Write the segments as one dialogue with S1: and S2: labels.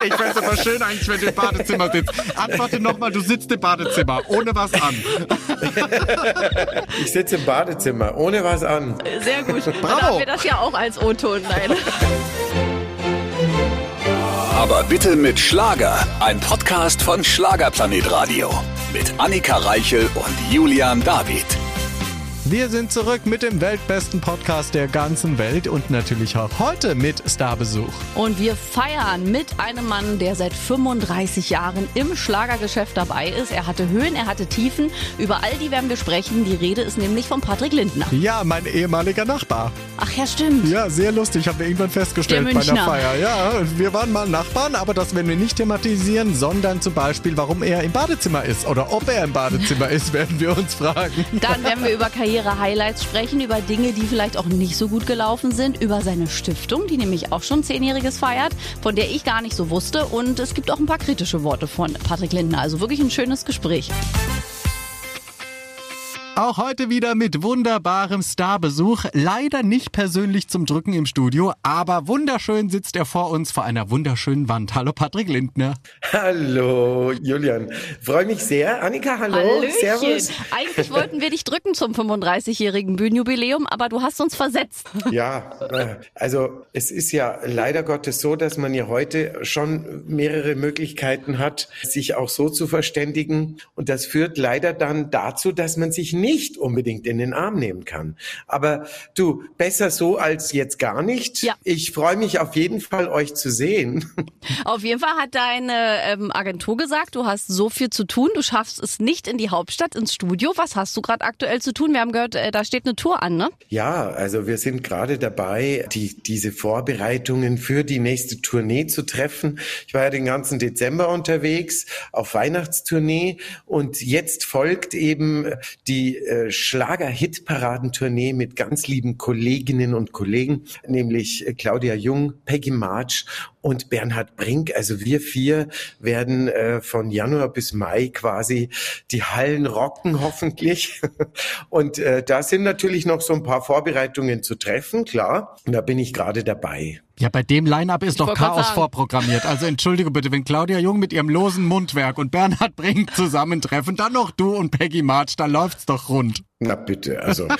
S1: Ich fände es aber schön eigentlich, wenn du im Badezimmer sitzt. Antworte nochmal, du sitzt im Badezimmer, ohne was an.
S2: Ich sitze im Badezimmer, ohne was an.
S3: Sehr gut.
S1: Bravo.
S3: Dann haben wir das ja auch als O-Ton. Nein.
S4: Aber bitte mit Schlager. Ein Podcast von Schlagerplanet Radio. Mit Annika Reichel und Julian David.
S1: Wir sind zurück mit dem weltbesten Podcast der ganzen Welt und natürlich auch heute mit Starbesuch.
S3: Und wir feiern mit einem Mann, der seit 35 Jahren im Schlagergeschäft dabei ist. Er hatte Höhen, er hatte Tiefen. Über all die werden wir sprechen. Die Rede ist nämlich von Patrick Lindner.
S1: Ja, mein ehemaliger Nachbar.
S3: Ach ja, stimmt.
S1: Ja, sehr lustig, haben wir irgendwann festgestellt
S3: Der
S1: bei der. Feier. Ja, wir waren mal Nachbarn, aber das werden wir nicht thematisieren, sondern zum Beispiel, warum er im Badezimmer ist oder ob er im Badezimmer ist, werden wir uns fragen.
S3: Dann werden wir über Karriere-Highlights sprechen, über Dinge, die vielleicht auch nicht so gut gelaufen sind, über seine Stiftung, die nämlich auch schon Zehnjähriges feiert, von der ich gar nicht so wusste. Und es gibt auch ein paar kritische Worte von Patrick Lindner. Also wirklich ein schönes Gespräch.
S1: Auch heute wieder mit wunderbarem Starbesuch. Leider nicht persönlich zum Drücken im Studio, aber wunderschön sitzt er vor uns vor einer wunderschönen Wand. Hallo Patrick Lindner.
S2: Hallo, Julian. Freue mich sehr. Annika, hallo.
S3: Hallöchen.
S2: Servus.
S3: Eigentlich wollten wir dich drücken zum 35-jährigen Bühnenjubiläum, aber du hast uns versetzt.
S2: Ja, äh, also es ist ja leider Gottes so, dass man ja heute schon mehrere Möglichkeiten hat, sich auch so zu verständigen. Und das führt leider dann dazu, dass man sich nicht unbedingt in den Arm nehmen kann. Aber du, besser so als jetzt gar nicht.
S3: Ja.
S2: Ich freue mich auf jeden Fall, euch zu sehen.
S3: Auf jeden Fall hat deine ähm, Agentur gesagt, du hast so viel zu tun, du schaffst es nicht in die Hauptstadt, ins Studio. Was hast du gerade aktuell zu tun? Wir haben gehört, äh, da steht eine Tour an, ne?
S2: Ja, also wir sind gerade dabei, die, diese Vorbereitungen für die nächste Tournee zu treffen. Ich war ja den ganzen Dezember unterwegs auf Weihnachtstournee und jetzt folgt eben die äh, Schlager-Hit-Paradentournee mit ganz lieben Kolleginnen und Kollegen, nämlich äh, Claudia Jung, Peggy March und Bernhard Brink. Also wir vier werden äh, von Januar bis Mai quasi die Hallen rocken, hoffentlich. Und äh, da sind natürlich noch so ein paar Vorbereitungen zu treffen, klar. Und da bin ich gerade dabei.
S1: Ja, bei dem Line-Up ist doch
S3: wollte grad
S1: Chaos vorprogrammiert. Also entschuldige bitte, wenn Claudia Jung mit ihrem losen Mundwerk und Bernhard Brink zusammentreffen, dann noch du und Peggy March, da läuft's doch rund.
S2: Na bitte, also äh,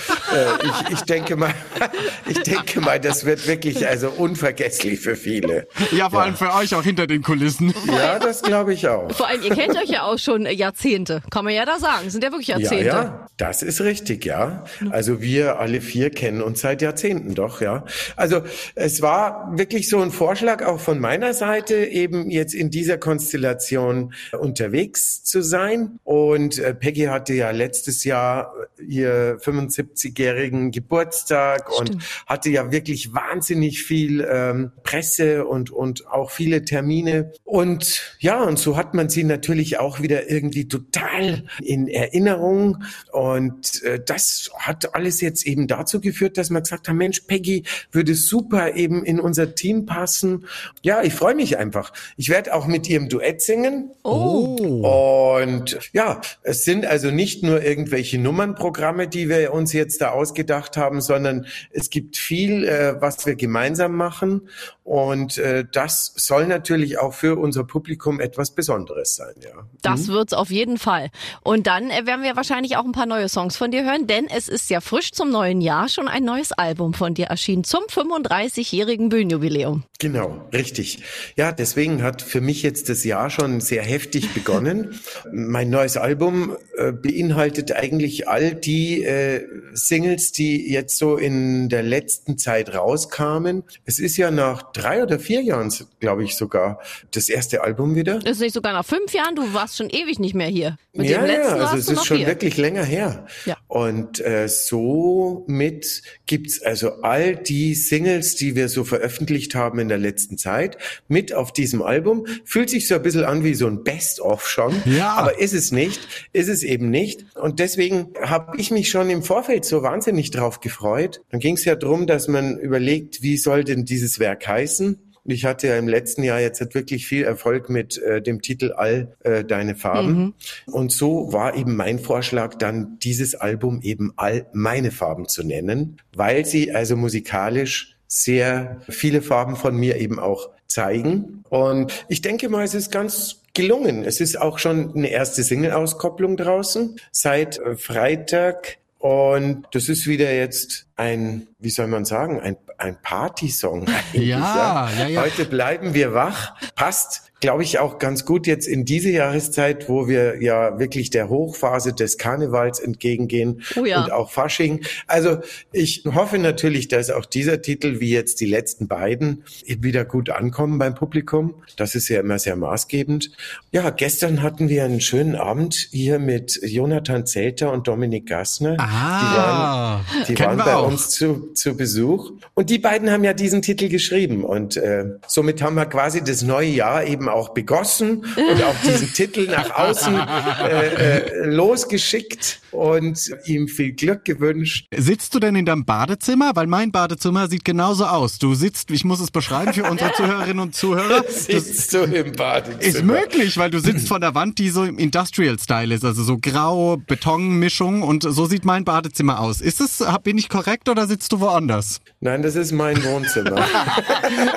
S2: ich, ich denke mal, ich denke mal, das wird wirklich also unvergesslich für viele.
S1: Ja, vor allem für euch auch hinter den Kulissen.
S2: Ja, das glaube ich auch.
S3: Vor allem, ihr kennt euch ja auch schon Jahrzehnte. Kann man ja da sagen. Sind ja wirklich
S2: Ja,
S3: Jahrzehnte.
S2: ja, das ist richtig, ja. Also wir alle vier kennen uns seit Jahrzehnten doch, ja. Also es war wirklich so ein Vorschlag auch von meiner Seite, eben jetzt in dieser Konstellation unterwegs zu sein. Und äh, Peggy hatte ja letztes Jahr ihr 75-jährigen Geburtstag und hatte ja wirklich wahnsinnig viel ähm, Presse und, und auch viele Termine. Und ja, und so hat man sie natürlich auch wieder irgendwie total in Erinnerung. Und äh, das hat alles jetzt eben dazu geführt, dass man gesagt hat, Mensch, Peggy würde super eben in unser Team passen. Ja, ich freue mich einfach. Ich werde auch mit ihrem Duett singen.
S3: Oh.
S2: Und ja, es sind also nicht nur irgendwelche Nummernprogramme, die wir uns jetzt da ausgedacht haben, sondern es gibt viel, äh, was wir gemeinsam machen. Und äh, das soll natürlich auch für unser Publikum etwas Besonderes sein, ja.
S3: Das wird's auf jeden Fall. Und dann äh, werden wir wahrscheinlich auch ein paar neue Songs von dir hören, denn es ist ja frisch zum neuen Jahr schon ein neues Album von dir erschienen zum 35-jährigen Bühnenjubiläum.
S2: Genau, richtig. Ja, deswegen hat für mich jetzt das Jahr schon sehr heftig begonnen. mein neues Album äh, beinhaltet eigentlich all die äh, Singles, die jetzt so in der letzten Zeit rauskamen. Es ist ja nach drei oder vier Jahren, glaube ich sogar, das erste Album wieder.
S3: Ist nicht sogar nach fünf Jahren, du warst schon ewig nicht mehr hier. Mit
S2: ja,
S3: dem letzten
S2: ja, also es ist schon
S3: hier.
S2: wirklich länger her.
S3: Ja.
S2: Und äh, somit gibt's also all die Singles, die wir so veröffentlicht haben in der letzten Zeit, mit auf diesem Album. Fühlt sich so ein bisschen an wie so ein Best-of schon,
S1: Ja.
S2: aber ist es nicht, ist es eben nicht. Und deswegen habe ich mich schon im Vorfeld so wahnsinnig drauf gefreut. Dann ging es ja drum, dass man überlegt, wie soll denn dieses Werk heißen? Und ich hatte ja im letzten Jahr jetzt halt wirklich viel Erfolg mit äh, dem Titel All äh, deine Farben. Und so war eben mein Vorschlag, dann dieses Album eben All meine Farben zu nennen, weil sie also musikalisch sehr viele Farben von mir eben auch zeigen. Und ich denke mal, es ist ganz gelungen. Es ist auch schon eine erste Single-Auskopplung draußen seit äh, Freitag. Und das ist wieder jetzt ein, wie soll man sagen, ein, ein Partysong.
S1: Ja, ja, ja.
S2: Heute bleiben wir wach. Passt glaube ich, auch ganz gut jetzt in diese Jahreszeit, wo wir ja wirklich der Hochphase des Karnevals entgegengehen
S3: Oh ja.
S2: und auch Fasching. Also ich hoffe natürlich, dass auch dieser Titel, wie jetzt die letzten beiden, wieder gut ankommen beim Publikum. Das ist ja immer sehr maßgebend. Ja, gestern hatten wir einen schönen Abend hier mit Jonathan Zelter und Dominik Gassner.
S1: Ah,
S2: die waren, die
S1: kennen
S2: waren bei
S1: auch.
S2: Uns zu, zu Besuch. Und die beiden haben ja diesen Titel geschrieben. Und äh, somit haben wir quasi das neue Jahr eben auch begossen und auch diesen Titel nach außen äh, äh, losgeschickt und ihm viel Glück gewünscht.
S1: Sitzt du denn in deinem Badezimmer? Weil mein Badezimmer sieht genauso aus. Du sitzt, ich muss es beschreiben für unsere Zuhörerinnen und Zuhörer.
S2: Sitzt du im Badezimmer?
S1: ist möglich, weil du sitzt vor der Wand, die so im Industrial-Style ist, also so grau, Betonmischung und so sieht mein Badezimmer aus. Ist es, bin ich korrekt oder sitzt du woanders?
S2: Nein, das ist mein Wohnzimmer.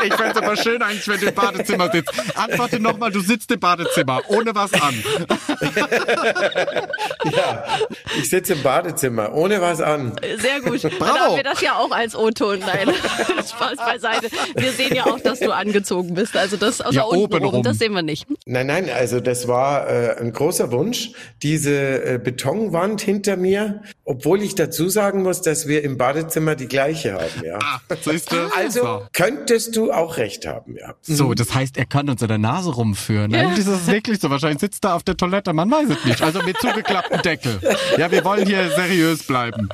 S1: Ich fände aber schön eigentlich, wenn du im Badezimmer sitzt. Antworte nochmal, du sitzt im Badezimmer, ohne was an.
S2: ja, ich sitze im Badezimmer, ohne was an.
S3: Sehr gut. Dann
S1: Bravo.
S3: haben wir das ja auch als O-Ton. Nein, Spaß beiseite. Wir sehen ja auch, dass du angezogen bist. Also das außer
S1: Ja,
S3: unten rum, das sehen wir nicht.
S2: Nein, nein, also das war äh, ein großer Wunsch, diese äh, Betonwand hinter mir, obwohl ich dazu sagen muss, dass wir im Badezimmer die gleiche haben, ja.
S1: Ah, siehst du?
S2: Also
S1: So.
S2: könntest du auch recht haben, ja.
S1: So, das heißt, er kann uns in der Nase rumführen. Eigentlich ist es wirklich so. Wahrscheinlich sitzt er auf der Toilette, man weiß es nicht. Also mit zugeklapptem Deckel. Ja, wir wollen hier seriös bleiben.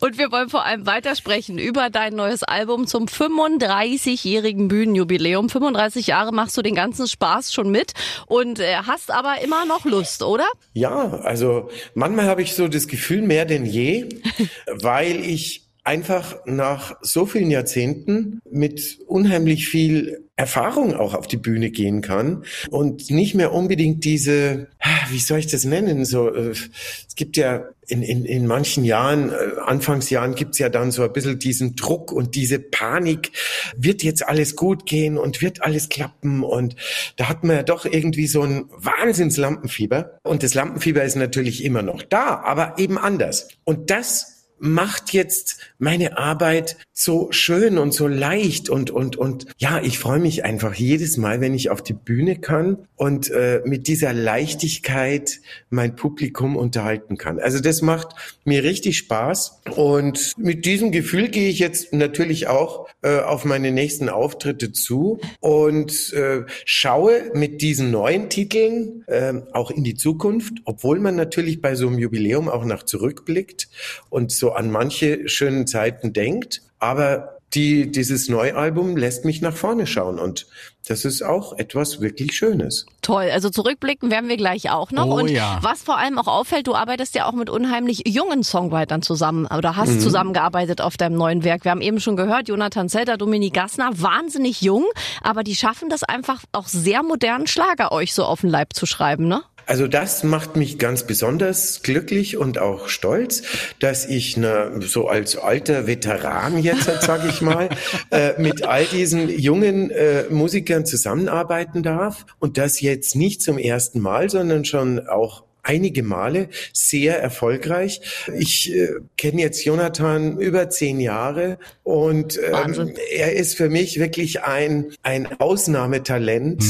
S3: Und wir wollen vor allem weitersprechen über dein neues Album zum 35-jährigen Bühnenjubiläum. 35 Jahre machst du den ganzen Spaß schon mit und äh, hast aber immer noch Lust, oder?
S2: Ja, also manchmal habe ich so das Gefühl mehr denn je, weil ich einfach nach so vielen Jahrzehnten mit unheimlich viel Erfahrung auch auf die Bühne gehen kann und nicht mehr unbedingt diese, wie soll ich das nennen, so, äh, es gibt ja in, in, in manchen Jahren, äh, Anfangsjahren gibt's ja dann so ein bisschen diesen Druck und diese Panik, wird jetzt alles gut gehen und wird alles klappen und da hat man ja doch irgendwie so ein Wahnsinns-Lampenfieber und das Lampenfieber ist natürlich immer noch da, aber eben anders. Und das macht jetzt meine Arbeit so schön und so leicht und und und ja, ich freue mich einfach jedes Mal, wenn ich auf die Bühne kann und äh, mit dieser Leichtigkeit mein Publikum unterhalten kann. Also das macht mir richtig Spaß und mit diesem Gefühl gehe ich jetzt natürlich auch äh, auf meine nächsten Auftritte zu und äh, schaue mit diesen neuen Titeln äh, auch in die Zukunft, obwohl man natürlich bei so einem Jubiläum auch nach zurückblickt und so an manche schönen Zeiten denkt. Aber die, dieses Neualbum lässt mich nach vorne schauen und das ist auch etwas wirklich Schönes.
S3: Toll. Also zurückblicken werden wir gleich auch noch.
S1: Oh
S3: und
S1: ja.
S3: was vor allem auch auffällt, du arbeitest ja auch mit unheimlich jungen Songwritern zusammen oder hast
S1: Mhm.
S3: zusammengearbeitet auf deinem neuen Werk. Wir haben eben schon gehört, Jonathan Zelter, Dominik Gassner, wahnsinnig jung, aber die schaffen das einfach auch sehr modernen Schlager euch so auf den Leib zu schreiben, ne?
S2: Also das macht mich ganz besonders glücklich und auch stolz, dass ich ne, so als alter Veteran jetzt, sage ich mal, äh, mit all diesen jungen äh, Musikern zusammenarbeiten darf und das jetzt nicht zum ersten Mal, sondern schon auch einige Male sehr erfolgreich. Ich äh, kenne jetzt Jonathan über zehn Jahre und ähm, er ist für mich wirklich ein, ein Ausnahmetalent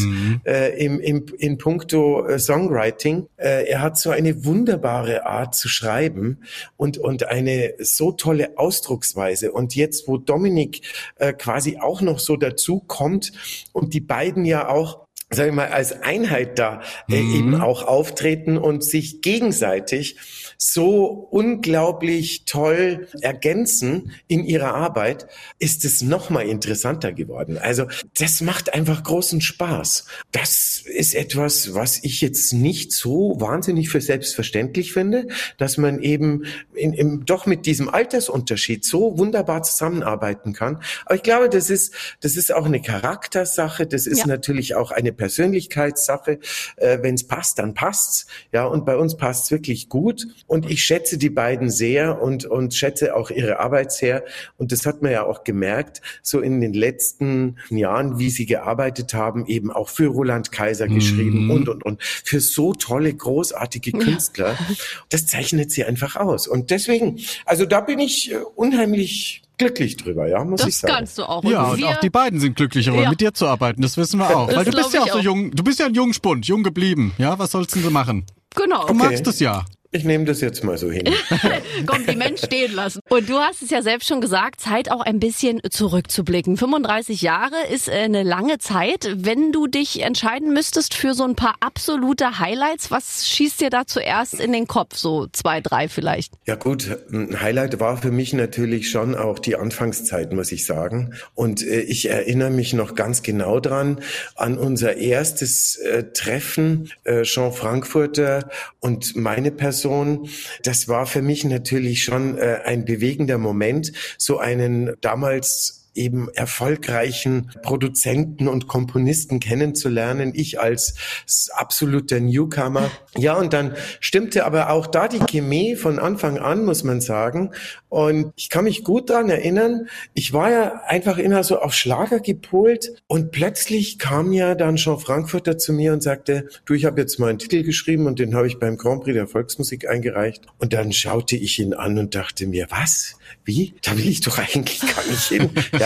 S2: äh, im, im, in puncto äh, Songwriting. Äh, er hat so eine wunderbare Art zu schreiben und, und eine so tolle Ausdrucksweise. Und jetzt, wo Dominik äh, quasi auch noch so dazu kommt und die beiden ja auch sag ich mal, als Einheit da äh, eben auch auftreten und sich gegenseitig so unglaublich toll ergänzen in ihrer Arbeit, ist es noch mal interessanter geworden. Also das macht einfach großen Spaß. Das ist etwas, was ich jetzt nicht so wahnsinnig für selbstverständlich finde, dass man eben in, im, doch mit diesem Altersunterschied so wunderbar zusammenarbeiten kann. Aber ich glaube, das ist, das ist auch eine Charaktersache. Das ist
S3: Ja.
S2: natürlich auch eine Persönlichkeitssache. Äh, Wenn es passt, dann passt's. Ja, und bei uns passt's wirklich gut. Und ich schätze die beiden sehr und, und schätze auch ihre Arbeit sehr. Und das hat man ja auch gemerkt, so in den letzten Jahren, wie sie gearbeitet haben, eben auch für Roland Kaiser geschrieben
S1: Mhm.
S2: und, und, und für so tolle, großartige Künstler. Das zeichnet sie einfach aus. Und deswegen, also da bin ich äh, unheimlich glücklich drüber, ja, muss ich
S3: Das
S2: sagen.
S3: kannst du auch.
S1: Ja, und auch die beiden sind glücklich, aber
S3: Ja.
S1: mit dir zu arbeiten, das wissen wir auch.
S3: Das
S1: Weil du bist ja auch so
S3: ich
S1: jung, du bist ja ein Jungspund, jung geblieben. Ja, was sollst denn du machen?
S3: Genau.
S1: Du magst es ja.
S2: Ich nehme das jetzt mal so hin.
S3: Kompliment stehen lassen. Und du hast es ja selbst schon gesagt, Zeit auch ein bisschen zurückzublicken. 35 Jahre ist äh, eine lange Zeit. Wenn du dich entscheiden müsstest für so ein paar absolute Highlights, was schießt dir da zuerst in den Kopf? So zwei, drei vielleicht.
S2: Ja gut, ein Highlight war für mich natürlich schon auch die Anfangszeit, muss ich sagen. Und äh, ich erinnere mich noch ganz genau dran an unser erstes äh, Treffen, äh, Jean Frankfurter und meine Person. Das war für mich natürlich schon äh, ein bewegender Moment, so einen damals eben erfolgreichen Produzenten und Komponisten kennenzulernen. Ich als absoluter Newcomer. Ja, und dann stimmte aber auch da die Chemie von Anfang an, muss man sagen. Und ich kann mich gut daran erinnern, ich war ja einfach immer so auf Schlager gepolt und plötzlich kam ja dann Jean Frankfurter zu mir und sagte, du, ich habe jetzt mal einen Titel geschrieben und den habe ich beim Grand Prix der Volksmusik eingereicht. Und dann schaute ich ihn an und dachte mir, was? Wie? Da will ich doch eigentlich gar nicht hin. Ja,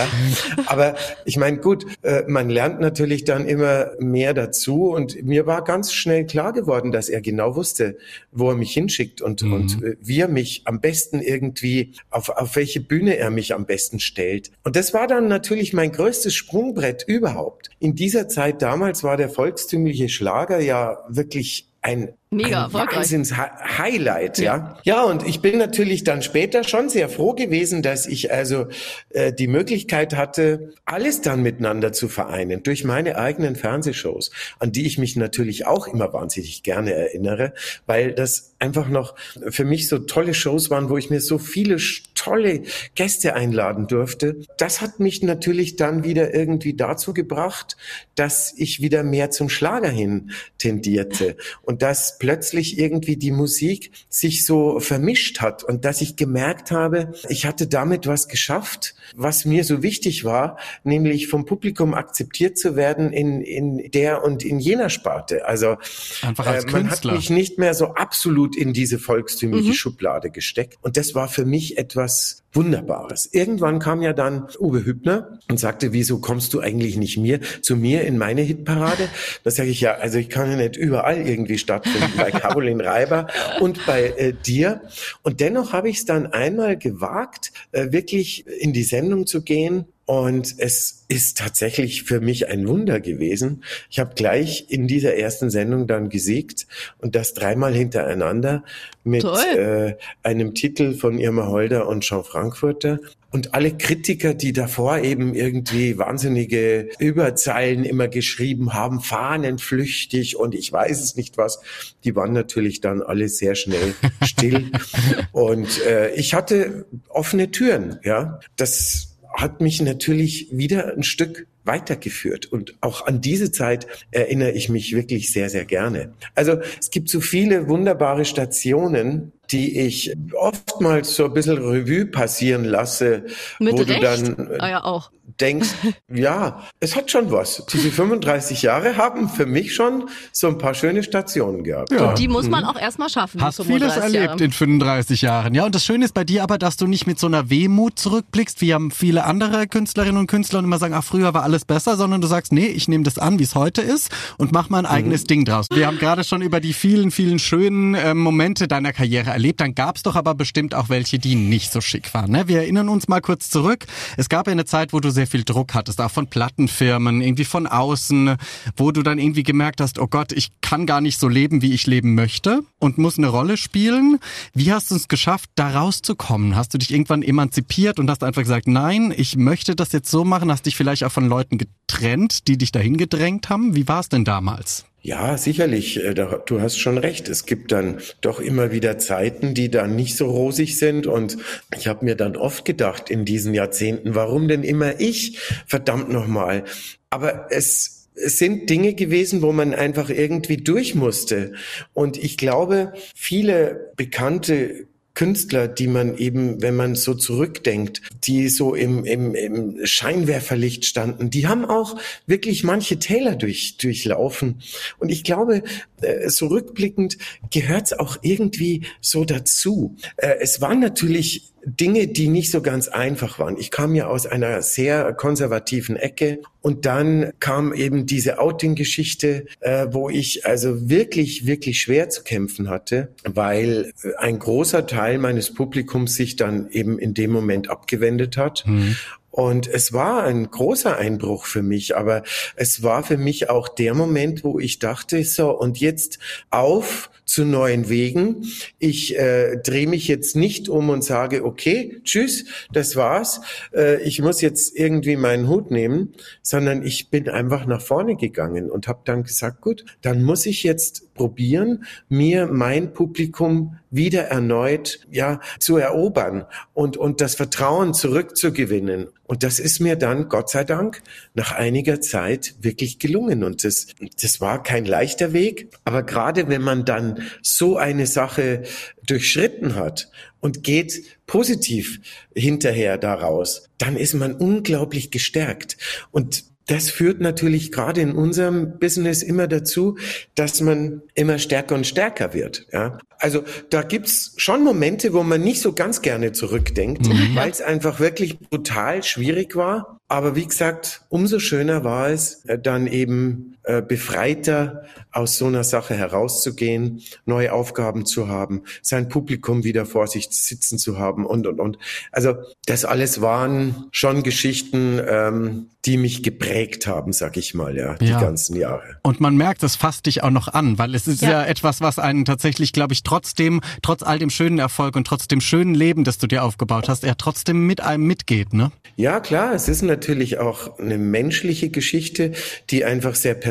S2: aber ich meine, gut, äh, man lernt natürlich dann immer mehr dazu und mir war ganz schnell klar geworden, dass er genau wusste, wo er mich hinschickt und, und äh, wie er mich am besten irgendwie, auf, auf welche Bühne er mich am besten stellt. Und das war dann natürlich mein größtes Sprungbrett überhaupt. In dieser Zeit damals war der volkstümliche Schlager ja wirklich ein
S3: Mega
S2: ein. Wahnsinns Hi- Highlight, ja. Ja, und ich bin natürlich dann später schon sehr froh gewesen, dass ich also äh, die Möglichkeit hatte, alles dann miteinander zu vereinen durch meine eigenen Fernsehshows, an die ich mich natürlich auch immer wahnsinnig gerne erinnere, weil das einfach noch für mich so tolle Shows waren, wo ich mir so viele tolle Gäste einladen durfte. Das hat mich natürlich dann wieder irgendwie dazu gebracht, dass ich wieder mehr zum Schlager hin tendierte und dass plötzlich irgendwie die Musik sich so vermischt hat und dass ich gemerkt habe, ich hatte damit was geschafft, was mir so wichtig war, nämlich vom Publikum akzeptiert zu werden in, in der und in jener Sparte. Also
S1: Einfach als
S2: äh, man hat
S1: Künstler.
S2: mich nicht mehr so absolut in diese volkstümliche Schublade gesteckt. Und das war für mich etwas Wunderbares. Irgendwann kam ja dann Uwe Hübner und sagte, wieso kommst du eigentlich nicht mir, zu mir in meine Hitparade? Da sage ich ja, also ich kann ja nicht überall irgendwie stattfinden, bei Caroline Reiber und bei äh, dir. Und dennoch habe ich es dann einmal gewagt, äh, wirklich in die Sendung zu gehen und es ist tatsächlich für mich ein Wunder gewesen. Ich habe gleich in dieser ersten Sendung dann gesiegt und das dreimal hintereinander mit äh, einem Titel von Irma Holder und Jean Frankfurter. Und alle Kritiker, die davor eben irgendwie wahnsinnige Überzeilen immer geschrieben haben, fahnenflüchtig und ich weiß es nicht was, die waren natürlich dann alle sehr schnell still. und äh, ich hatte offene Türen, ja. Das hat mich natürlich wieder ein Stück weitergeführt. Und auch an diese Zeit erinnere ich mich wirklich sehr, sehr gerne. Also es gibt so viele wunderbare Stationen, die ich oftmals so ein bisschen Revue passieren lasse,
S3: Mit
S2: wo
S3: Recht.
S2: du dann äh,
S3: ah ja, auch.
S2: denkst, ja, es hat schon was. Diese 35 Jahre haben für mich schon so ein paar schöne Stationen gehabt.
S1: Ja.
S3: Und die muss man auch erstmal schaffen.
S1: Hast
S3: 35
S1: vieles erlebt
S3: Jahre.
S1: in 35 Jahren. Ja, und das Schöne ist bei dir aber, dass du nicht mit so einer Wehmut zurückblickst, wie haben viele andere Künstlerinnen und Künstler und immer sagen, ach, früher war alles besser, sondern du sagst, nee, ich nehme das an, wie es heute ist und mach mal ein eigenes Ding draus. Wir haben gerade schon über die vielen, vielen schönen äh, Momente deiner Karriere erlebt. Dann gab's doch aber bestimmt auch welche, die nicht so schick waren. Ne? Wir erinnern uns mal kurz zurück. Es gab ja eine Zeit, wo du sehr viel Druck hattest, auch von Plattenfirmen, irgendwie von außen, wo du dann irgendwie gemerkt hast, oh Gott, ich kann gar nicht so leben, wie ich leben möchte und muss eine Rolle spielen. Wie hast du es geschafft, da rauszukommen? Hast du dich irgendwann emanzipiert und hast einfach gesagt, nein, ich möchte das jetzt so machen? Hast dich vielleicht auch von Leuten getrennt, die dich dahin gedrängt haben? Wie war es denn damals?
S2: Ja, sicherlich. äh, Du hast schon recht. Es gibt dann doch immer wieder Zeiten, die dann nicht so rosig sind. Und ich habe mir dann oft gedacht in diesen Jahrzehnten, warum denn immer ich? Verdammt nochmal. Aber es es sind Dinge gewesen, wo man einfach irgendwie durch musste. Und ich glaube, viele bekannte Künstler, die man eben, wenn man so zurückdenkt, die so im, im, im Scheinwerferlicht standen, die haben auch wirklich manche Täler durch, durchlaufen. Und ich glaube, äh, so rückblickend gehört es auch irgendwie so dazu. Äh, es waren natürlich Dinge, die nicht so ganz einfach waren. Ich kam ja aus einer sehr konservativen Ecke und dann kam eben diese Outing-Geschichte, äh, wo ich also wirklich, wirklich schwer zu kämpfen hatte, weil ein großer Teil meines Publikums sich dann eben in dem Moment abgewendet hat. Mhm. Und es war ein großer Einbruch für mich, aber es war für mich auch der Moment, wo ich dachte, so, und jetzt auf zu neuen Wegen. Ich äh, drehe mich jetzt nicht um und sage, okay, tschüss, das war's. Äh, ich muss jetzt irgendwie meinen Hut nehmen, sondern ich bin einfach nach vorne gegangen und habe dann gesagt, gut, dann muss ich jetzt probieren, mir mein Publikum wieder erneut ja zu erobern und und das Vertrauen zurückzugewinnen. Und das ist mir dann Gott sei Dank nach einiger Zeit wirklich gelungen. Und das das war kein leichter Weg, aber gerade wenn man dann so eine Sache durchschritten hat und geht positiv hinterher daraus, dann ist man unglaublich gestärkt. Und das führt natürlich gerade in unserem Business immer dazu, dass man immer stärker und stärker wird. Ja? Also da gibt's schon Momente, wo man nicht so ganz gerne zurückdenkt, mhm. weil es einfach wirklich brutal schwierig war. Aber wie gesagt, umso schöner war es, äh, dann eben äh, befreiter aus so einer Sache herauszugehen, neue Aufgaben zu haben, sein Publikum wieder vor sich sitzen zu haben und, und, und. Also das alles waren schon Geschichten, ähm, die mich geprägt haben, sag ich mal, ja, die ja. ganzen Jahre.
S1: Und man merkt, es fasst dich auch noch an, weil es ist ja, ja etwas, was einen tatsächlich, glaube ich, trotzdem, trotz all dem schönen Erfolg und trotz dem schönen Leben, das du dir aufgebaut hast, er trotzdem mit einem mitgeht, ne?
S2: Ja, klar, es ist natürlich auch eine menschliche Geschichte, die einfach sehr persönlich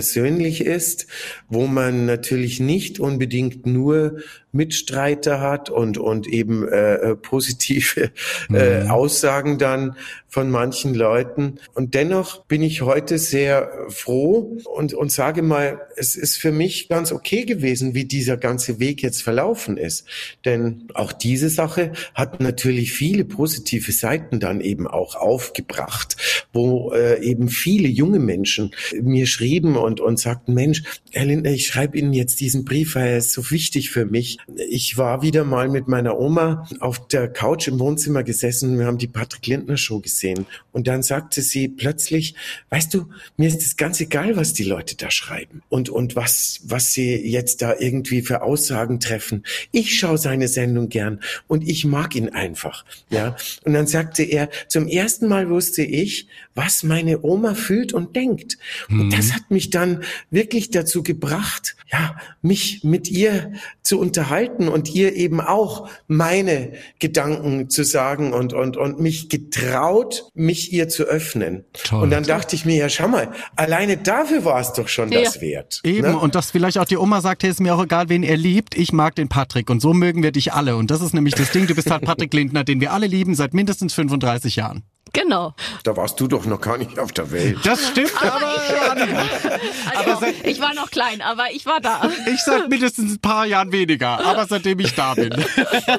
S2: ist, wo man natürlich nicht unbedingt nur Mitstreiter hat und, und eben äh, äh positive äh, mhm. Aussagen dann von manchen Leuten. Und dennoch bin ich heute sehr froh und, und sage mal, es ist für mich ganz okay gewesen, wie dieser ganze Weg jetzt verlaufen ist. Denn auch diese Sache hat natürlich viele positive Seiten dann eben auch aufgebracht, wo äh, eben viele junge Menschen mir schrieben und, und sagten, Mensch, Herr Lindner, ich schreibe Ihnen jetzt diesen Brief, weil er ist so wichtig für mich. Ich war wieder mal mit meiner Oma auf der Couch im Wohnzimmer gesessen. Wir haben die Patrick Lindner Show gesehen. Und dann sagte sie plötzlich, weißt du, mir ist es ganz egal, was die Leute da schreiben und, und was, was sie jetzt da irgendwie für Aussagen treffen. Ich schaue seine Sendung gern und ich mag ihn einfach. Ja. Und dann sagte er, zum ersten Mal wusste ich, was meine Oma fühlt und denkt. Und mhm. das hat mich dann wirklich dazu gebracht, ja, mich mit ihr zu unterhalten und ihr eben auch meine Gedanken zu sagen und, und, und mich getraut, mich ihr zu öffnen. Toll. Und dann dachte ich mir, ja, schau mal, alleine dafür war es doch schon ja. das wert.
S1: Eben, ne? und dass vielleicht auch die Oma sagt, hey, ist mir auch egal, wen er liebt, ich mag den Patrick und so mögen wir dich alle. Und das ist nämlich das Ding, du bist halt Patrick Lindner, den wir alle lieben seit mindestens 35 Jahren.
S3: Genau.
S2: Da warst du doch noch gar nicht auf der Welt.
S1: Das stimmt, aber, aber,
S3: also, aber seit, ich war noch klein, aber ich war da.
S1: Ich seit mindestens ein paar Jahren weniger, aber seitdem ich da bin.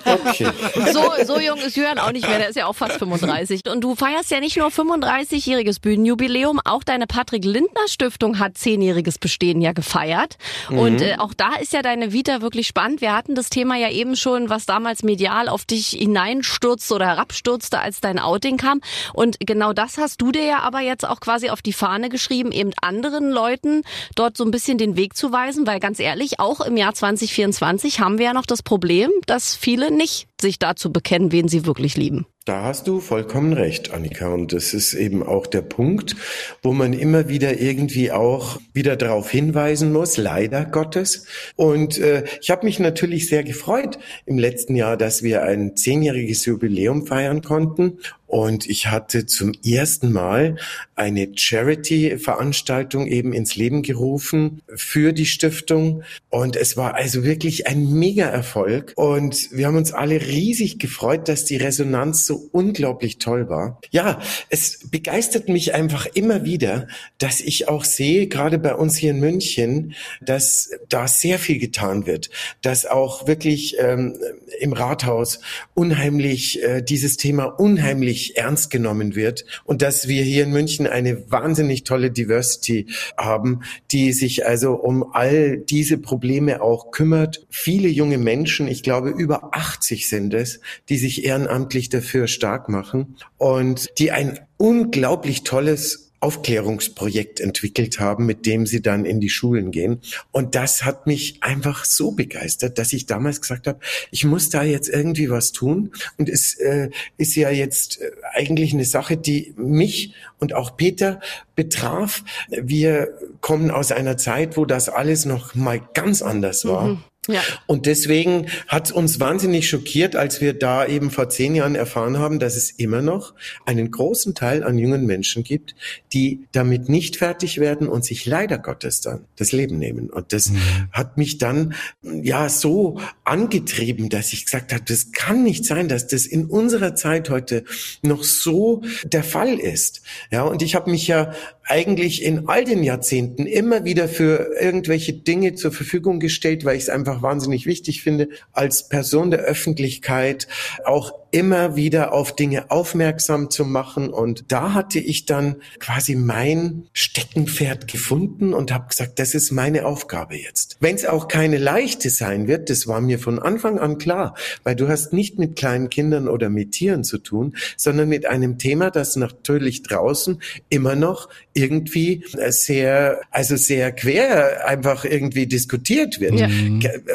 S3: Okay. So, so jung ist Jörn auch nicht mehr, der ist ja auch fast 35. Und du feierst ja nicht nur 35-jähriges Bühnenjubiläum, auch deine Patrick Lindner Stiftung hat zehnjähriges Bestehen ja gefeiert. Mhm. Und äh, auch da ist ja deine Vita wirklich spannend. Wir hatten das Thema ja eben schon, was damals medial auf dich hineinstürzte oder herabstürzte, als dein Outing kam. Und genau das hast du dir ja aber jetzt auch quasi auf die Fahne geschrieben, eben anderen Leuten dort so ein bisschen den Weg zu weisen, weil ganz ehrlich, auch im Jahr 2024 haben wir ja noch das Problem, dass viele nicht sich dazu bekennen, wen sie wirklich lieben.
S2: Da hast du vollkommen recht, Annika. Und das ist eben auch der Punkt, wo man immer wieder irgendwie auch wieder darauf hinweisen muss, leider Gottes. Und äh, ich habe mich natürlich sehr gefreut im letzten Jahr, dass wir ein zehnjähriges Jubiläum feiern konnten. Und ich hatte zum ersten Mal eine Charity-Veranstaltung eben ins Leben gerufen für die Stiftung. Und es war also wirklich ein Mega-Erfolg. Und wir haben uns alle riesig gefreut, dass die Resonanz so unglaublich toll war. Ja, es begeistert mich einfach immer wieder, dass ich auch sehe, gerade bei uns hier in München, dass da sehr viel getan wird, dass auch wirklich ähm, im Rathaus unheimlich äh, dieses Thema unheimlich ernst genommen wird und dass wir hier in München eine wahnsinnig tolle Diversity haben, die sich also um all diese Probleme auch kümmert. Viele junge Menschen, ich glaube über 80 sind es, die sich ehrenamtlich dafür stark machen und die ein unglaublich tolles Aufklärungsprojekt entwickelt haben, mit dem sie dann in die Schulen gehen. Und das hat mich einfach so begeistert, dass ich damals gesagt habe, ich muss da jetzt irgendwie was tun. Und es äh, ist ja jetzt äh, eigentlich eine Sache, die mich und auch Peter betraf. Wir kommen aus einer Zeit, wo das alles noch mal ganz anders war. Mhm. Ja. Und deswegen hat uns wahnsinnig schockiert, als wir da eben vor zehn Jahren erfahren haben, dass es immer noch einen großen Teil an jungen Menschen gibt, die damit nicht fertig werden und sich leider Gottes dann das Leben nehmen. Und das mhm. hat mich dann ja so angetrieben, dass ich gesagt habe, das kann nicht sein, dass das in unserer Zeit heute noch so der Fall ist. Ja, und ich habe mich ja eigentlich in all den Jahrzehnten immer wieder für irgendwelche Dinge zur Verfügung gestellt, weil ich es einfach wahnsinnig wichtig finde, als Person der Öffentlichkeit auch immer wieder auf Dinge aufmerksam zu machen. Und da hatte ich dann quasi mein Steckenpferd gefunden und habe gesagt, das ist meine Aufgabe jetzt. Wenn es auch keine leichte sein wird, das war mir von Anfang an klar, weil du hast nicht mit kleinen Kindern oder mit Tieren zu tun, sondern mit einem Thema, das natürlich draußen immer noch irgendwie sehr, also sehr quer einfach irgendwie diskutiert wird, ja.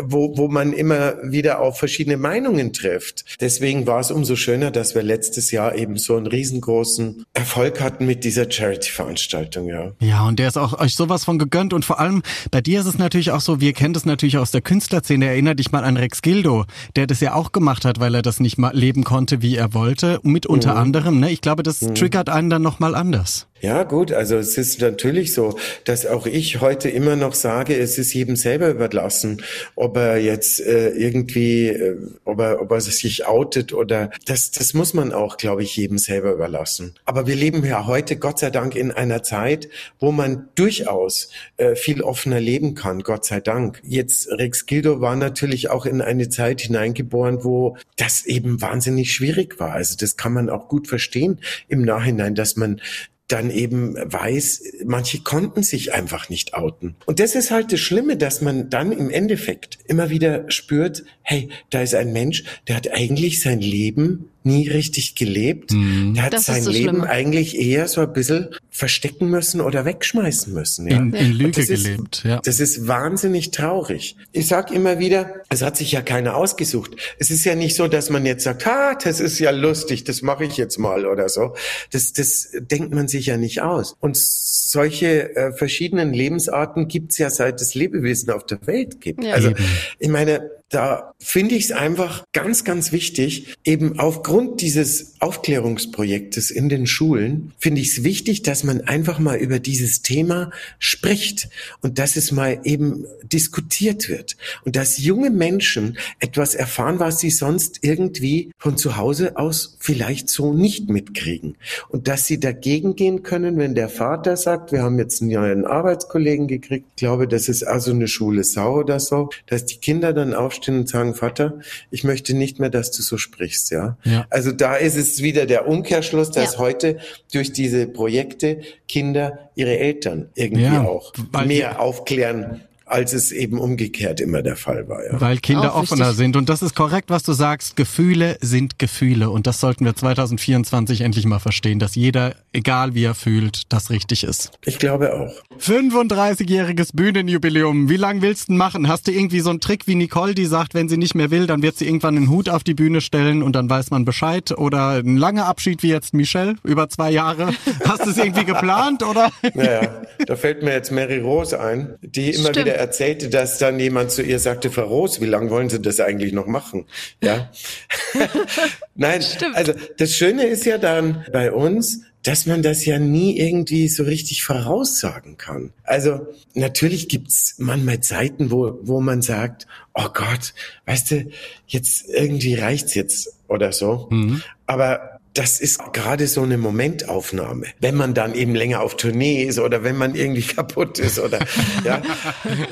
S2: wo, wo man immer wieder auf verschiedene Meinungen trifft. Deswegen war es umso schöner, dass wir letztes Jahr eben so einen riesengroßen Erfolg hatten mit dieser Charity-Veranstaltung, ja.
S1: Ja, und der ist auch euch sowas von gegönnt und vor allem bei dir ist es natürlich auch so, wir kennen das natürlich aus der Künstlerszene. Erinner dich mal an Rex Gildo, der das ja auch gemacht hat, weil er das nicht mal leben konnte, wie er wollte, mit unter mhm. anderem, ne? Ich glaube, das mhm. triggert einen dann nochmal anders.
S2: Ja, gut, also es ist natürlich so, dass auch ich heute immer noch sage, es ist jedem selber überlassen, ob er jetzt äh, irgendwie, äh, ob, er, ob er sich outet oder das, das muss man auch, glaube ich, jedem selber überlassen. Aber wir leben ja heute, Gott sei Dank, in einer Zeit, wo man durchaus äh, viel offener leben kann, Gott sei Dank. Jetzt Rex Gildo war natürlich auch in eine Zeit hineingeboren, wo das eben wahnsinnig schwierig war. Also das kann man auch gut verstehen im Nachhinein, dass man dann eben weiß, manche konnten sich einfach nicht outen. Und das ist halt das Schlimme, dass man dann im Endeffekt immer wieder spürt, hey, da ist ein Mensch, der hat eigentlich sein Leben nie richtig gelebt. Mhm. Der hat das sein so Leben schlimm. eigentlich eher so ein bisschen verstecken müssen oder wegschmeißen müssen.
S1: Ja? In, in Lüge ist, gelebt, ja.
S2: Das ist wahnsinnig traurig. Ich sag immer wieder, es hat sich ja keiner ausgesucht. Es ist ja nicht so, dass man jetzt sagt, ha, das ist ja lustig, das mache ich jetzt mal oder so. Das, das denkt man sich ja nicht aus. Und solche äh, verschiedenen Lebensarten gibt's ja seit es Lebewesen auf der Welt gibt. Ja. Also ich meine, da finde ich es einfach ganz, ganz wichtig, eben aufgrund dieses Aufklärungsprojektes in den Schulen, finde ich es wichtig, dass man einfach mal über dieses Thema spricht und dass es mal eben diskutiert wird und dass junge Menschen etwas erfahren, was sie sonst irgendwie von zu Hause aus vielleicht so nicht mitkriegen und dass sie dagegen gehen können, wenn der Vater sagt, wir haben jetzt einen neuen Arbeitskollegen gekriegt, ich glaube, das ist also eine Schule Sau oder so, dass die Kinder dann auf aufstehen und sagen, Vater, ich möchte nicht mehr, dass du so sprichst, ja. ja. Also da ist es wieder der Umkehrschluss, dass ja. heute durch diese Projekte Kinder ihre Eltern irgendwie ja, auch mehr aufklären als es eben umgekehrt immer der Fall war. Ja.
S1: Weil Kinder Auch offener wichtig. sind. Und das ist korrekt, was du sagst. Gefühle sind Gefühle. Und das sollten wir 2024 endlich mal verstehen, dass jeder, egal wie er fühlt, das richtig ist.
S2: Ich glaube auch.
S1: 35-jähriges Bühnenjubiläum. Wie lang willst du machen? Hast du irgendwie so einen Trick wie Nicole, die sagt, wenn sie nicht mehr will, dann wird sie irgendwann einen Hut auf die Bühne stellen und dann weiß man Bescheid? Oder ein langer Abschied wie jetzt Michelle über zwei Jahre? Hast du es irgendwie geplant oder?
S2: Naja, da fällt mir jetzt Mary Rose ein, die immer Stimmt. wieder erzählte, dass dann jemand zu ihr sagte, Frau Roos, wie lange wollen Sie das eigentlich noch machen? Ja. Nein, Stimmt. also das Schöne ist ja dann bei uns, dass man das ja nie irgendwie so richtig voraussagen kann. Also natürlich gibt's manchmal Zeiten, wo, wo man sagt, oh Gott, weißt du, jetzt irgendwie reicht's jetzt oder so. Mhm. Aber das ist gerade so eine Momentaufnahme. Wenn man dann eben länger auf Tournee ist oder wenn man irgendwie kaputt ist oder ja.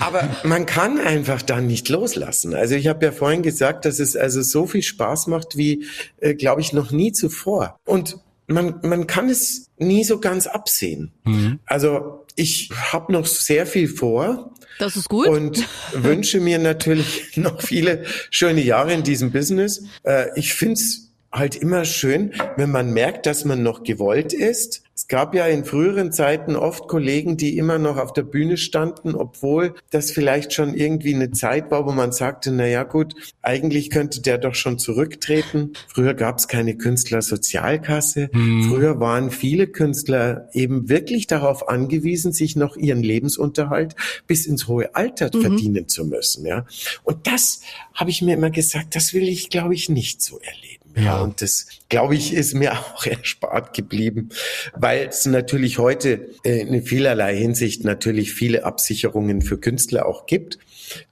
S2: Aber man kann einfach dann nicht loslassen. Also ich habe ja vorhin gesagt, dass es also so viel Spaß macht wie, äh, glaube ich, noch nie zuvor. Und man, man kann es nie so ganz absehen. Mhm. Also ich habe noch sehr viel vor.
S3: Das ist gut.
S2: Und wünsche mir natürlich noch viele schöne Jahre in diesem Business. Äh, ich find's halt immer schön, wenn man merkt, dass man noch gewollt ist. Es gab ja in früheren Zeiten oft Kollegen, die immer noch auf der Bühne standen, obwohl das vielleicht schon irgendwie eine Zeit war, wo man sagte, na ja, gut, eigentlich könnte der doch schon zurücktreten. Früher gab es keine Künstlersozialkasse. Mhm. Früher waren viele Künstler eben wirklich darauf angewiesen, sich noch ihren Lebensunterhalt bis ins hohe Alter mhm. verdienen zu müssen, ja. Und das habe ich mir immer gesagt, das will ich, glaube ich, nicht so erleben. Ja, und das, glaube ich, ist mir auch erspart geblieben, weil es natürlich heute äh, in vielerlei Hinsicht natürlich viele Absicherungen für Künstler auch gibt.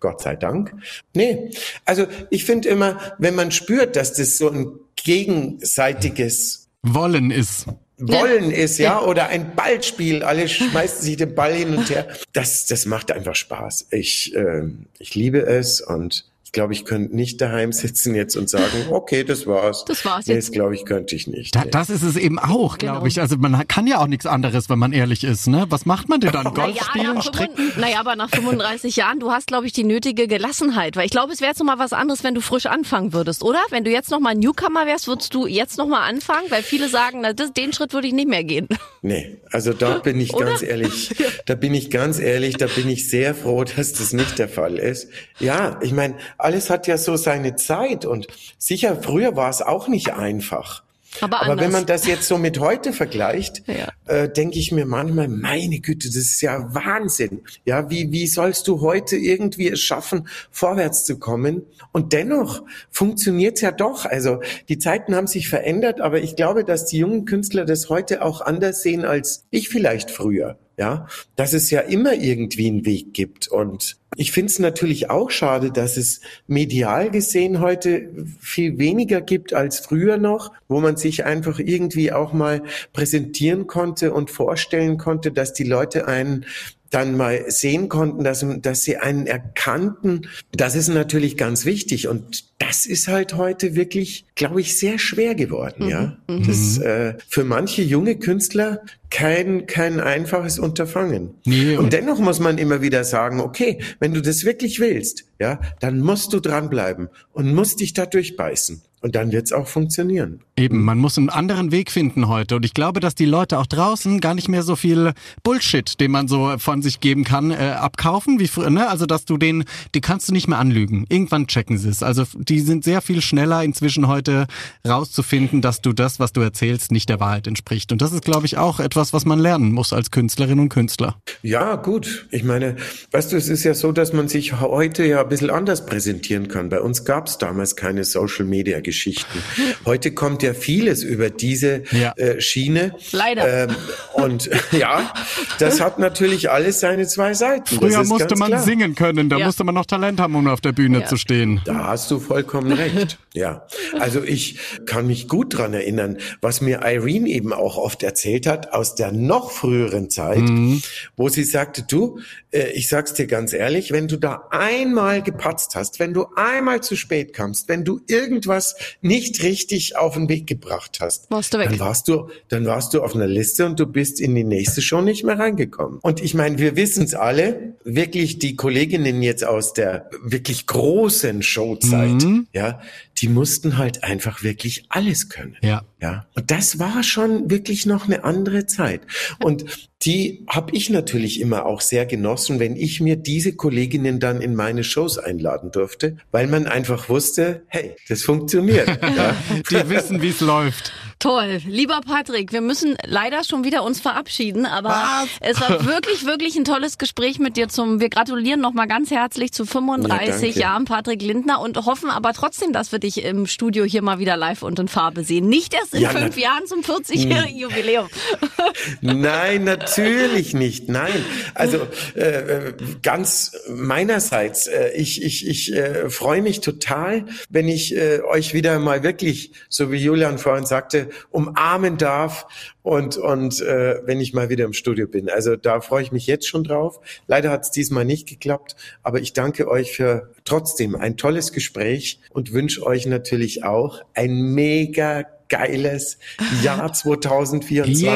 S2: Gott sei Dank. Nee, also ich finde immer, wenn man spürt, dass das so ein gegenseitiges
S1: Wollen ist.
S2: Wollen ist, ja, oder ein Ballspiel, alle schmeißen sich den Ball hin und her. Das, das macht einfach Spaß. Ich, äh, ich liebe es und glaube, ich könnte nicht daheim sitzen jetzt und sagen, okay, das war's.
S3: Das war's
S2: jetzt. Nee, glaube ich, könnte ich nicht.
S1: Da, das ist es eben auch, genau. glaube ich. Also man kann ja auch nichts anderes, wenn man ehrlich ist. Ne? Was macht man denn dann? Golf naja, spielen, stricken?
S3: Naja, aber nach 35 Jahren, du hast, glaube ich, die nötige Gelassenheit. Weil ich glaube, es wäre jetzt noch mal was anderes, wenn du frisch anfangen würdest, oder? Wenn du jetzt noch mal Newcomer wärst, würdest du jetzt noch mal anfangen? Weil viele sagen, na, das, den Schritt würde ich nicht mehr gehen.
S2: Nee, also da bin ich oder? ganz ehrlich, da bin ich ganz ehrlich, da bin ich sehr froh, dass das nicht der Fall ist. Ja, ich meine, alles hat ja so seine Zeit und sicher, früher war es auch nicht einfach. Aber, Aber wenn man das jetzt so mit heute vergleicht, ja. äh, denke ich mir manchmal, meine Güte, das ist ja Wahnsinn. Ja, wie, wie sollst du heute irgendwie es schaffen, vorwärts zu kommen? Und dennoch funktioniert es ja doch. Also die Zeiten haben sich verändert, aber ich glaube, dass die jungen Künstler das heute auch anders sehen als ich vielleicht früher ja, dass es ja immer irgendwie einen Weg gibt. Und ich finde es natürlich auch schade, dass es medial gesehen heute viel weniger gibt als früher noch, wo man sich einfach irgendwie auch mal präsentieren konnte und vorstellen konnte, dass die Leute einen dann mal sehen konnten, dass, dass sie einen erkannten. Das ist natürlich ganz wichtig. Und das ist halt heute wirklich, glaube ich, sehr schwer geworden, mhm. ja. Mhm. Das äh, für manche junge Künstler kein, kein einfaches Unterfangen. Nee, und, und dennoch muss man immer wieder sagen, okay, wenn du das wirklich willst, ja, dann musst du dranbleiben und musst dich da durchbeißen. Und dann wird's auch funktionieren.
S1: Eben, man muss einen anderen Weg finden heute. Und ich glaube, dass die Leute auch draußen gar nicht mehr so viel Bullshit, den man so von sich geben kann, äh, abkaufen wie früher. Ne? Also, dass du den, die kannst du nicht mehr anlügen. Irgendwann checken sie es. Also, die sind sehr viel schneller inzwischen heute rauszufinden, dass du das, was du erzählst, nicht der Wahrheit entspricht. Und das ist, glaube ich, auch etwas, was man lernen muss als Künstlerin und Künstler.
S2: Ja, gut. Ich meine, weißt du, es ist ja so, dass man sich heute ja ein bisschen anders präsentieren kann. Bei uns gab's damals keine Social Media Geschichten. Heute kommt ja vieles über diese ja. äh, Schiene.
S3: Leider.
S2: Ähm, und ja, das hat natürlich alles seine zwei Seiten.
S1: Früher musste man klar. singen können, da ja. musste man noch Talent haben, um auf der Bühne ja. zu stehen.
S2: Da hast du vollkommen recht. Ja, also ich kann mich gut dran erinnern, was mir Irene eben auch oft erzählt hat aus der noch früheren Zeit, mhm. wo sie sagte, du, äh, ich sag's dir ganz ehrlich, wenn du da einmal gepatzt hast, wenn du einmal zu spät kamst, wenn du irgendwas nicht richtig auf den Weg gebracht hast, warst du weg. dann warst du, dann warst du auf einer Liste und du bist in die nächste Show nicht mehr reingekommen. Und ich meine, wir wissen es alle, wirklich die Kolleginnen jetzt aus der wirklich großen Showzeit, mhm. ja, die mussten halt einfach wirklich alles können.
S1: Ja.
S2: Ja. Und das war schon wirklich noch eine andere Zeit. Und die habe ich natürlich immer auch sehr genossen, wenn ich mir diese Kolleginnen dann in meine Shows einladen durfte, weil man einfach wusste, hey, das funktioniert.
S1: ja. Die wissen, wie es läuft.
S3: Toll. Lieber Patrick, wir müssen leider schon wieder uns verabschieden, aber
S1: Was?
S3: es war wirklich, wirklich ein tolles Gespräch mit dir zum, wir gratulieren nochmal ganz herzlich zu 35
S2: Ja.
S3: Jahren Patrick Lindner und hoffen aber trotzdem, dass wir dich im Studio hier mal wieder live und in Farbe sehen. Nicht erst in
S2: Ja,
S3: fünf Jahren zum 40-jährigen Jubiläum.
S2: Nein, natürlich nicht. Nein. Also äh, äh, ganz meinerseits, äh, ich, ich, ich äh, freue mich total, wenn ich äh, euch wieder mal wirklich, so wie Julian vorhin sagte, umarmen darf und, und äh, wenn ich mal wieder im Studio bin. Also da freue ich mich jetzt schon drauf. Leider hat es diesmal nicht geklappt, aber ich danke euch für trotzdem ein tolles Gespräch und wünsche euch natürlich auch ein mega geiles Jahr 2024.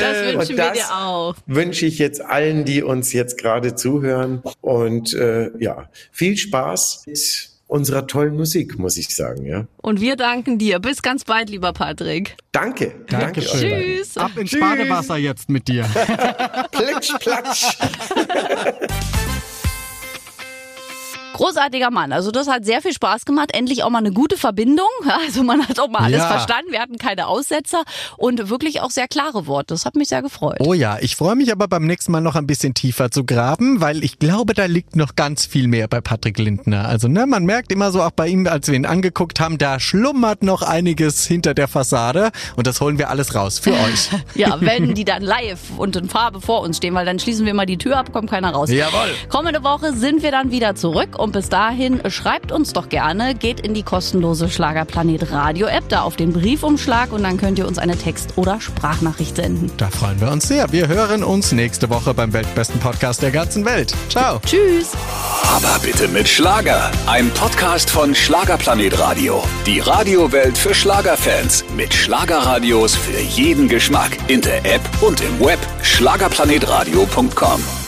S3: Das wünschen
S2: Und
S3: wir
S2: das
S3: dir auch.
S2: Wünsche ich jetzt allen, die uns jetzt gerade zuhören. Und äh, ja, viel Spaß mit unserer tollen Musik, muss ich sagen. Ja,
S3: Und wir danken dir. Bis ganz bald, lieber Patrick.
S2: danke, danke beiden.
S3: Tschüss.
S1: Ab ins Badewasser jetzt mit dir.
S2: Plitsch, platsch.
S3: Großartiger Mann. Also das hat sehr viel Spaß gemacht. Endlich auch mal eine gute Verbindung. Also man hat auch mal alles
S1: Ja.
S3: verstanden. Wir hatten keine Aussetzer und wirklich auch sehr klare Worte. Das hat mich sehr gefreut.
S5: Oh ja, ich freue mich aber beim nächsten Mal noch ein bisschen tiefer zu graben, weil ich glaube, da liegt noch ganz viel mehr bei Patrick Lindner. Also ne, man merkt immer so auch bei ihm, als wir ihn angeguckt haben, da schlummert noch einiges hinter der Fassade und das holen wir alles raus für euch.
S3: Ja, wenn die dann live und in Farbe vor uns stehen, weil dann schließen wir mal die Tür ab, kommt keiner raus.
S5: Jawohl.
S3: Kommende Woche sind wir dann wieder zurück und bis dahin schreibt uns doch gerne, geht in die kostenlose Schlagerplanet Radio App, da auf den Briefumschlag und dann könnt ihr uns eine Text- oder Sprachnachricht senden.
S5: Da freuen wir uns sehr. Wir hören uns nächste Woche beim weltbesten Podcast der ganzen Welt. Ciao.
S3: Tschüss!
S4: Aber bitte mit Schlager. Ein Podcast von Schlagerplanet Radio. Die Radiowelt für Schlagerfans. Mit Schlagerradios für jeden Geschmack. In der App und im Web. Schlagerplanetradio.com.